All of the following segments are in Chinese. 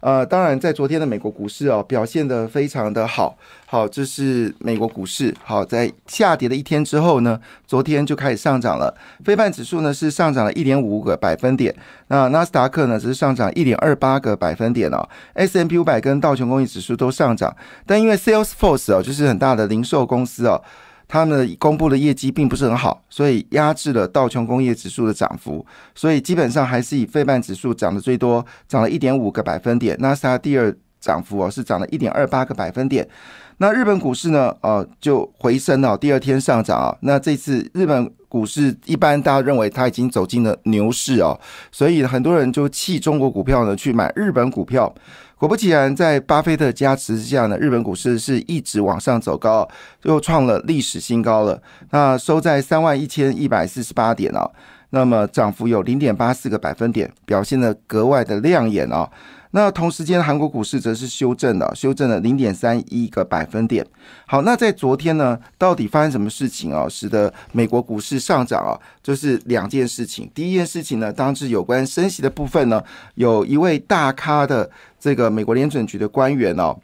呃，当然，在昨天的美国股市哦，表现的非常的好。好，这是美国股市。好，在下跌的一天之后呢，昨天就开始上涨了。非半指数呢是上涨了一点五个百分点，那纳斯达克呢只是上涨一点二八个百分点哦。S M P 五百跟道琼工业指数都上涨，但因为 Salesforce 哦，就是很大的零售公司哦。他们公布的业绩并不是很好，所以压制了道琼工业指数的涨幅，所以基本上还是以费曼指数涨得最多，涨了一点五个百分点。纳斯达第二涨幅哦是涨了一点二八个百分点。那日本股市呢？呃，就回升了，第二天上涨啊。那这次日本股市一般大家认为它已经走进了牛市哦，所以很多人就弃中国股票呢去买日本股票。果不其然，在巴菲特加持之下呢，日本股市是一直往上走高，又创了历史新高了。那收在三万一千一百四十八点啊，那么涨幅有零点八四个百分点，表现的格外的亮眼啊。那同时间，韩国股市则是修正了，修正了零点三一个百分点。好，那在昨天呢，到底发生什么事情啊，使得美国股市上涨啊？就是两件事情。第一件事情呢，当是有关升息的部分呢，有一位大咖的这个美国联准局的官员哦，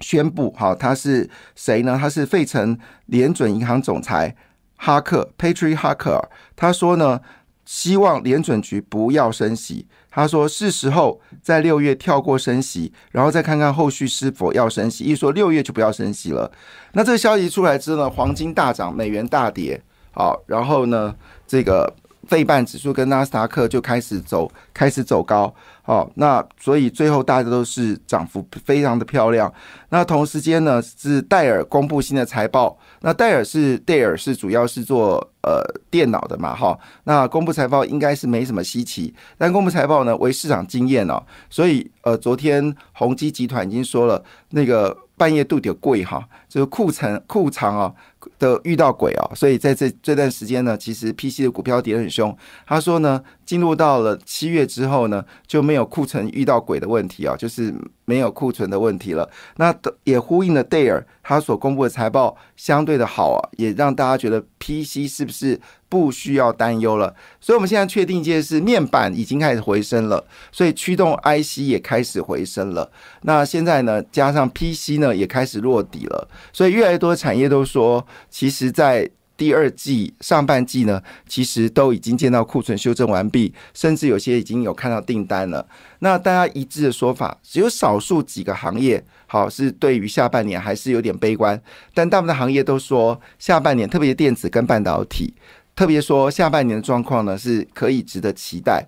宣布，好，他是谁呢？他是费城联准银行总裁哈克 （Patrick Harker）。他说呢，希望联准局不要升息。他说是时候在六月跳过升息，然后再看看后续是否要升息。一说六月就不要升息了。那这个消息出来之后呢，黄金大涨，美元大跌。好，然后呢，这个费半指数跟纳斯达克就开始走，开始走高。好，那所以最后大家都是涨幅非常的漂亮。那同时间呢，是戴尔公布新的财报。那戴尔是戴尔是主要是做呃电脑的嘛，哈。那公布财报应该是没什么稀奇，但公布财报呢为市场经验哦，所以呃昨天宏基集团已经说了，那个半夜度点贵哈，就是库存库藏啊的遇到鬼哦，所以在这这段时间呢，其实 PC 的股票跌得很凶。他说呢，进入到了七月之后呢，就没有库存遇到鬼的问题啊，就是。没有库存的问题了，那也呼应了戴尔他所公布的财报相对的好啊，也让大家觉得 PC 是不是不需要担忧了？所以我们现在确定一件事，面板已经开始回升了，所以驱动 IC 也开始回升了。那现在呢，加上 PC 呢也开始落底了，所以越来越多的产业都说，其实在。第二季上半季呢，其实都已经见到库存修正完毕，甚至有些已经有看到订单了。那大家一致的说法，只有少数几个行业，好是对于下半年还是有点悲观，但大部分行业都说下半年，特别电子跟半导体，特别说下半年的状况呢是可以值得期待。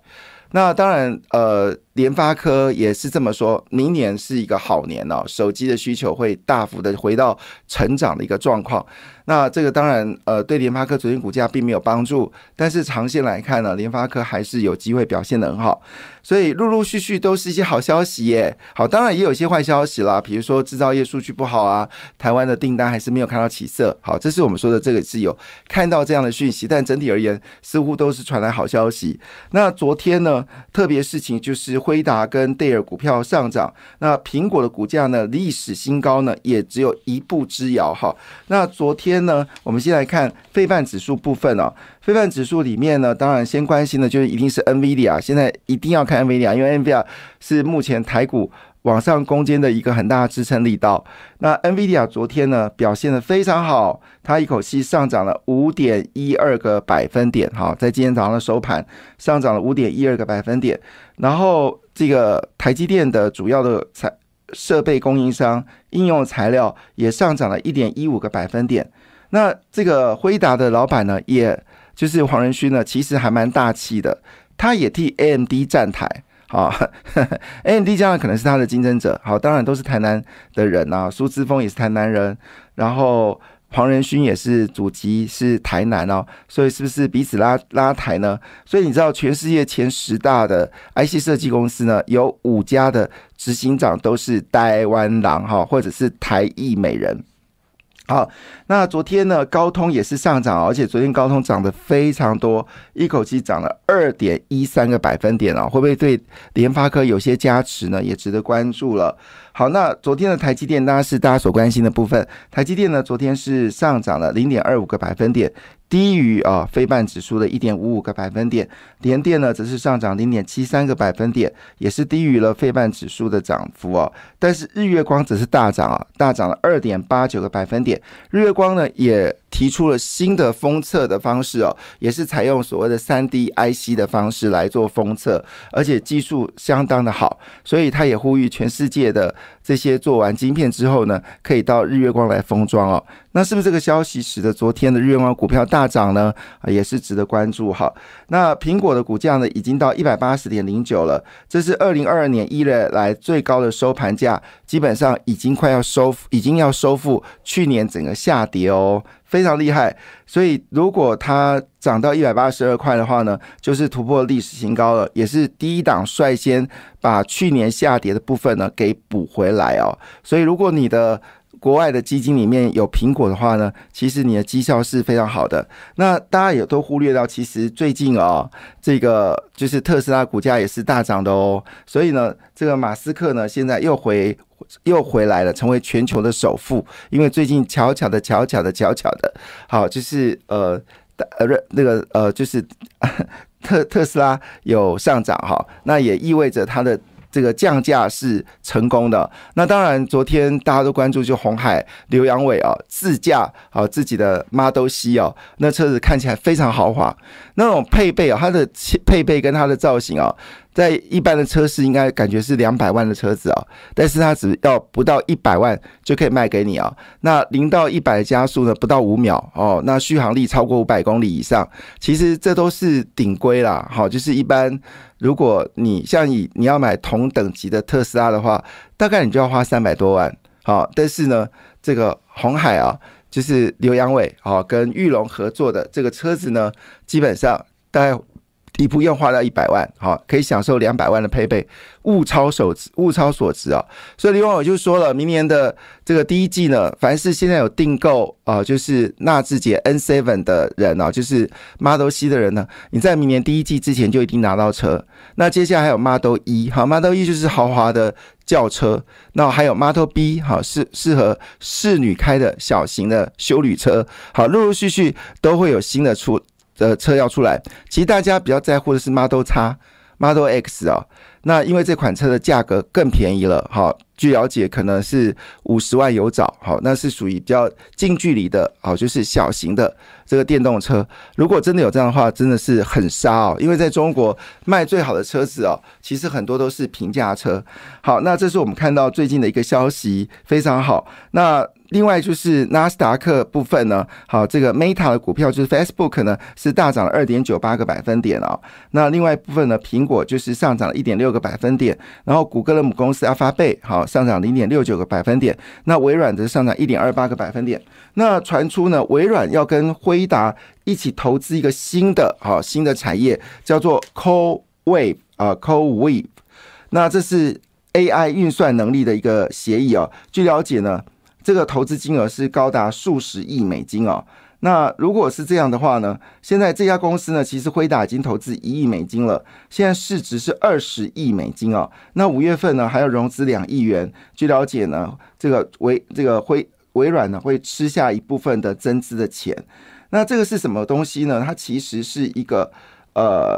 那当然，呃，联发科也是这么说，明年是一个好年哦，手机的需求会大幅的回到成长的一个状况。那这个当然，呃，对联发科昨天股价并没有帮助，但是长线来看呢，联发科还是有机会表现的很好，所以陆陆续续都是一些好消息耶。好，当然也有一些坏消息啦，比如说制造业数据不好啊，台湾的订单还是没有看到起色。好，这是我们说的这个是有看到这样的讯息，但整体而言似乎都是传来好消息。那昨天呢，特别事情就是辉达跟戴尔股票上涨，那苹果的股价呢，历史新高呢，也只有一步之遥哈。那昨天。呢？我们先来看非半指数部分哦。非半指数里面呢，当然先关心的就是一定是 NVIDIA，现在一定要看 NVIDIA，因为 NVIDIA 是目前台股往上攻坚的一个很大的支撑力道。那 NVIDIA 昨天呢表现的非常好，它一口气上涨了五点一二个百分点，哈，在今天早上的收盘上涨了五点一二个百分点。然后这个台积电的主要的材设备供应商应用材料也上涨了一点一五个百分点。那这个辉达的老板呢，也就是黄仁勋呢，其实还蛮大气的，他也替 AMD 站台，好，AMD 将来可能是他的竞争者，好，当然都是台南的人啊，苏之峰也是台南人，然后黄仁勋也是祖籍是台南哦，所以是不是彼此拉拉台呢？所以你知道全世界前十大的 IC 设计公司呢，有五家的执行长都是台湾狼哈，或者是台裔美人。好，那昨天呢，高通也是上涨，而且昨天高通涨得非常多，一口气涨了二点一三个百分点啊，会不会对联发科有些加持呢？也值得关注了。好，那昨天的台积电当然是大家所关心的部分，台积电呢，昨天是上涨了零点二五个百分点。低于啊，非半指数的一点五五个百分点，联电呢则是上涨零点七三个百分点，也是低于了非半指数的涨幅哦。但是日月光则是大涨啊，大涨了二点八九个百分点。日月光呢也提出了新的封测的方式哦，也是采用所谓的三 D IC 的方式来做封测，而且技术相当的好，所以他也呼吁全世界的这些做完晶片之后呢，可以到日月光来封装哦。那是不是这个消息使得昨天的日月光股票大涨呢？啊，也是值得关注哈。那苹果的股价呢，已经到一百八十点零九了，这是二零二二年一月来最高的收盘价，基本上已经快要收，已经要收复去年整个下跌哦，非常厉害。所以如果它涨到一百八十二块的话呢，就是突破历史新高了，也是第一档率先把去年下跌的部分呢给补回来哦。所以如果你的国外的基金里面有苹果的话呢，其实你的绩效是非常好的。那大家也都忽略到，其实最近啊，这个就是特斯拉股价也是大涨的哦。所以呢，这个马斯克呢，现在又回又回来了，成为全球的首富。因为最近巧巧的、巧巧的、巧巧的，好，就是呃呃那个呃，就是 特特斯拉有上涨哈，那也意味着它的。这个降价是成功的，那当然，昨天大家都关注就红海刘阳伟啊自驾啊自己的 Model C 哦，那车子看起来非常豪华，那种配备啊，它的配备跟它的造型啊。在一般的车市应该感觉是两百万的车子啊，但是它只要不到一百万就可以卖给你啊。那零到一百的加速呢，不到五秒哦。那续航力超过五百公里以上，其实这都是顶规啦。好，就是一般如果你像你你要买同等级的特斯拉的话，大概你就要花三百多万。好，但是呢，这个红海啊，就是刘阳伟啊跟玉龙合作的这个车子呢，基本上大概。你不用花到一百万，好，可以享受两百万的配备，物超所值，物超所值啊！所以李网友就说了，明年的这个第一季呢，凡是现在有订购啊，就是纳智捷 N Seven 的人啊，就是 Model C 的人呢，你在明年第一季之前就一定拿到车。那接下来还有 Model E，好，Model E 就是豪华的轿车，那还有 Model B，好，适适合侍女开的小型的修旅车，好，陆陆续续都会有新的出。的车要出来，其实大家比较在乎的是 Model X、Model X 啊。那因为这款车的价格更便宜了，哈，据了解可能是五十万有找，好，那是属于比较近距离的，好，就是小型的这个电动车。如果真的有这样的话，真的是很杀哦，因为在中国卖最好的车子哦，其实很多都是平价车。好，那这是我们看到最近的一个消息，非常好。那另外就是纳斯达克部分呢，好，这个 Meta 的股票就是 Facebook 呢是大涨了二点九八个百分点哦。那另外一部分呢，苹果就是上涨了一点六个百分点，然后谷歌的母公司阿发贝好上涨零点六九个百分点，那微软则上涨一点二八个百分点。那传出呢，微软要跟辉达一起投资一个新的好新的产业，叫做 Co Wave 啊 Co Wave，那这是 AI 运算能力的一个协议啊。据了解呢。这个投资金额是高达数十亿美金哦。那如果是这样的话呢？现在这家公司呢，其实辉达已经投资一亿美金了，现在市值是二十亿美金哦。那五月份呢，还要融资两亿元。据了解呢，这个微这个微微软呢，会吃下一部分的增资的钱。那这个是什么东西呢？它其实是一个呃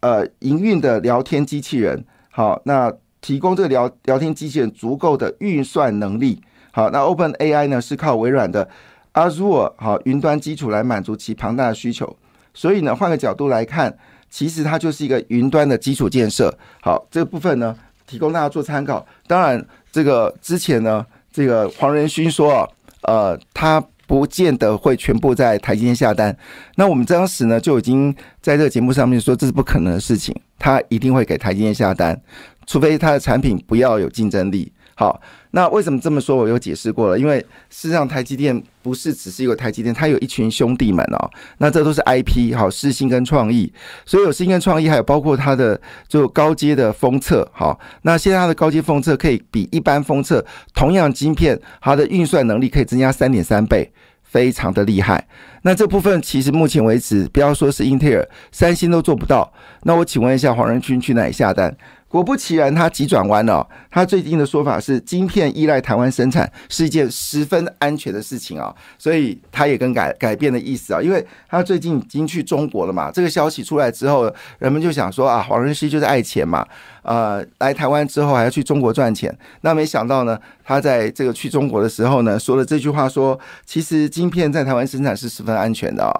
呃营运的聊天机器人。好，那提供这个聊聊天机器人足够的运算能力。好，那 Open AI 呢是靠微软的 Azure 好云端基础来满足其庞大的需求，所以呢，换个角度来看，其实它就是一个云端的基础建设。好，这个部分呢，提供大家做参考。当然，这个之前呢，这个黄仁勋说，呃，他不见得会全部在台积电下单。那我们当时呢，就已经在这个节目上面说，这是不可能的事情，他一定会给台积电下单，除非他的产品不要有竞争力。好，那为什么这么说？我有解释过了，因为事实上台积电不是只是一个台积电，它有一群兄弟们哦。那这都是 IP 好，世新跟创意，所以有世新跟创意，还有包括它的就高阶的封测好。那现在它的高阶封测可以比一般封测同样晶片，它的运算能力可以增加三点三倍，非常的厉害。那这部分其实目前为止，不要说是英特尔、三星都做不到。那我请问一下黄仁勋去哪里下单？果不其然，他急转弯了。他最近的说法是，晶片依赖台湾生产是一件十分安全的事情啊，所以他也更改改变的意思啊，因为他最近已经去中国了嘛。这个消息出来之后，人们就想说啊，黄仁熙就是爱钱嘛，呃，来台湾之后还要去中国赚钱。那没想到呢，他在这个去中国的时候呢，说了这句话，说其实晶片在台湾生产是十分安全的啊。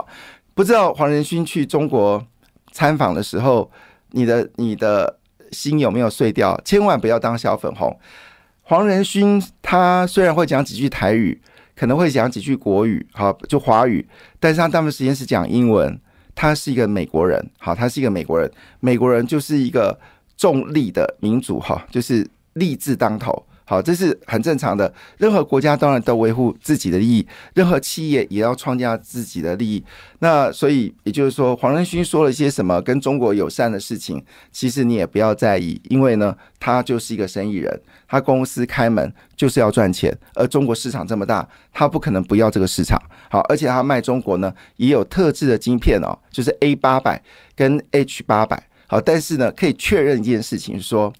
不知道黄仁勋去中国参访的时候，你的你的。心有没有碎掉？千万不要当小粉红。黄仁勋他虽然会讲几句台语，可能会讲几句国语，好就华语，但是他大部分时间是讲英文。他是一个美国人，好，他是一个美国人。美国人就是一个重利的民主，哈，就是利字当头。好，这是很正常的。任何国家当然都维护自己的利益，任何企业也要创造自己的利益。那所以也就是说，黄仁勋说了一些什么跟中国友善的事情，其实你也不要在意，因为呢，他就是一个生意人，他公司开门就是要赚钱，而中国市场这么大，他不可能不要这个市场。好，而且他卖中国呢，也有特制的晶片哦，就是 A 八百跟 H 八百。好，但是呢，可以确认一件事情，说。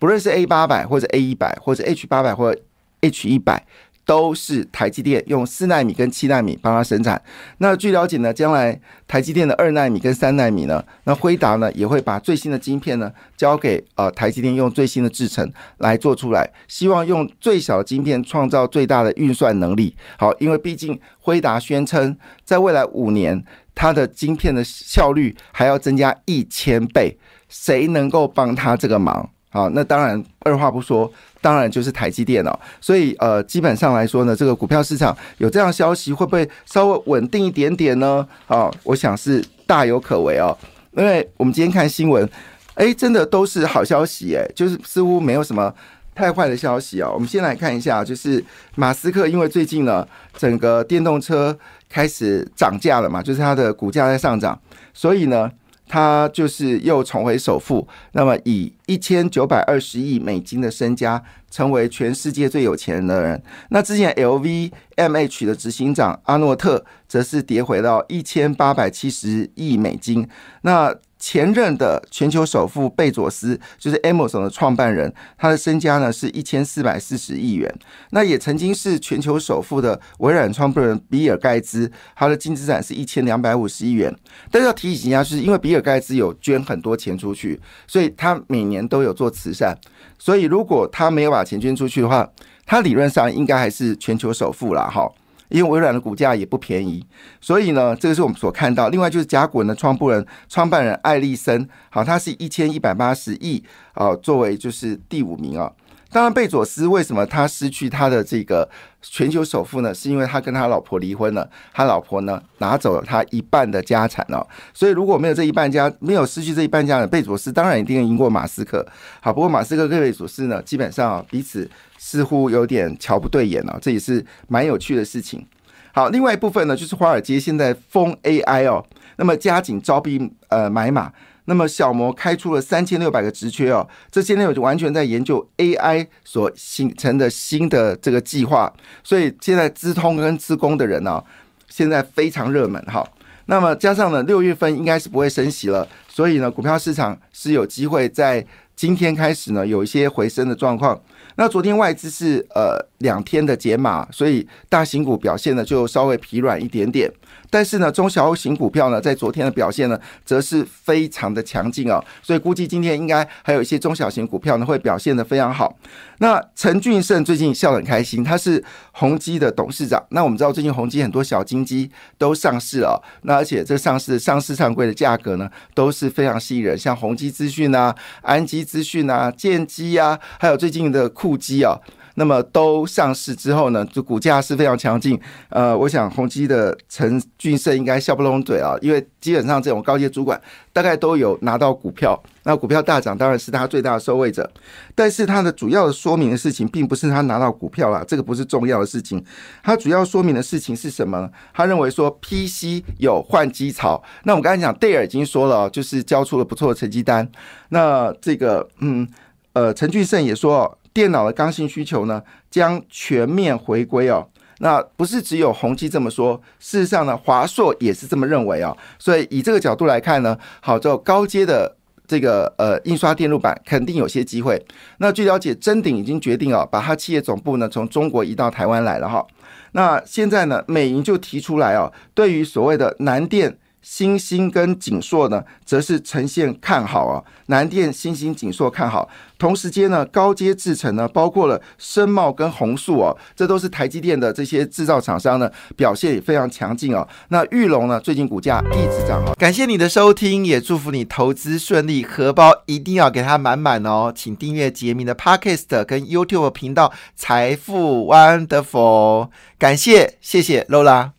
不论是 A 八百或者 A 一百或者 H 八百或 H 一百，都是台积电用四纳米跟七纳米帮它生产。那据了解呢，将来台积电的二纳米跟三纳米呢，那辉达呢也会把最新的晶片呢交给呃台积电用最新的制程来做出来，希望用最小的晶片创造最大的运算能力。好，因为毕竟辉达宣称在未来五年它的晶片的效率还要增加一千倍，谁能够帮他这个忙？好，那当然二话不说，当然就是台积电了。所以呃，基本上来说呢，这个股票市场有这样消息，会不会稍微稳定一点点呢？啊，我想是大有可为哦。因为我们今天看新闻，哎，真的都是好消息，哎，就是似乎没有什么太坏的消息哦。我们先来看一下，就是马斯克，因为最近呢，整个电动车开始涨价了嘛，就是它的股价在上涨，所以呢。他就是又重回首富，那么以一千九百二十亿美金的身家，成为全世界最有钱的人。那之前 LVMH 的执行长阿诺特，则是跌回到一千八百七十亿美金。那前任的全球首富贝佐斯就是 Amazon 的创办人，他的身家呢是一千四百四十亿元。那也曾经是全球首富的微软创办人比尔盖茨，他的净资产是一千两百五十亿元。但是要提醒一下，就是因为比尔盖茨有捐很多钱出去，所以他每年都有做慈善。所以如果他没有把钱捐出去的话，他理论上应该还是全球首富了哈。因为微软的股价也不便宜，所以呢，这个是我们所看到。另外就是甲骨文的创办人、创办人艾利森，好，他是一千一百八十亿啊，作为就是第五名啊。当然，贝佐斯为什么他失去他的这个全球首富呢？是因为他跟他老婆离婚了，他老婆呢拿走了他一半的家产哦。所以如果没有这一半家，没有失去这一半家的贝佐斯，当然一定赢过马斯克。好，不过马斯克跟贝佐斯呢，基本上彼此。似乎有点瞧不对眼哦，这也是蛮有趣的事情。好，另外一部分呢，就是华尔街现在封 AI 哦，那么加紧招兵呃买马，那么小摩开出了三千六百个职缺哦，这些内容就完全在研究 AI 所形成的新的这个计划，所以现在资通跟资工的人呢，现在非常热门哈。那么加上呢，六月份应该是不会升息了，所以呢，股票市场是有机会在今天开始呢有一些回升的状况。那昨天外资是呃两天的解码，所以大型股表现呢就稍微疲软一点点。但是呢，中小型股票呢，在昨天的表现呢，则是非常的强劲哦，所以估计今天应该还有一些中小型股票呢，会表现的非常好。那陈俊胜最近笑得很开心，他是宏基的董事长。那我们知道，最近宏基很多小金鸡都上市了，那而且这上市上市上柜的价格呢，都是非常吸引人，像宏基资讯啊、安基资讯啊、建基啊，还有最近的酷基啊。那么都上市之后呢，就股价是非常强劲。呃，我想宏基的陈俊盛应该笑不拢嘴啊，因为基本上这种高阶主管大概都有拿到股票，那股票大涨当然是他最大的受惠者。但是他的主要的说明的事情，并不是他拿到股票啦，这个不是重要的事情。他主要说明的事情是什么？他认为说 PC 有换机潮。那我们刚才讲戴尔已经说了，就是交出了不错的成绩单。那这个嗯呃，陈俊盛也说，电脑的刚性需求呢将全面回归哦。那不是只有宏基这么说，事实上呢，华硕也是这么认为啊。所以以这个角度来看呢，好，就高阶的。这个呃，印刷电路板肯定有些机会。那据了解，真鼎已经决定啊，把它企业总部呢从中国移到台湾来了哈。那现在呢，美银就提出来啊，对于所谓的南电。新兴跟景硕呢，则是呈现看好啊。南电、新兴、景硕看好。同时间呢，高阶制程呢，包括了深茂跟宏塑哦，这都是台积电的这些制造厂商呢，表现也非常强劲哦。那玉龙呢，最近股价一直涨哦。感谢你的收听，也祝福你投资顺利，荷包一定要给它满满哦。请订阅杰明的 Podcast 跟 YouTube 频道财富 Wonderful。感谢，谢谢 Lola。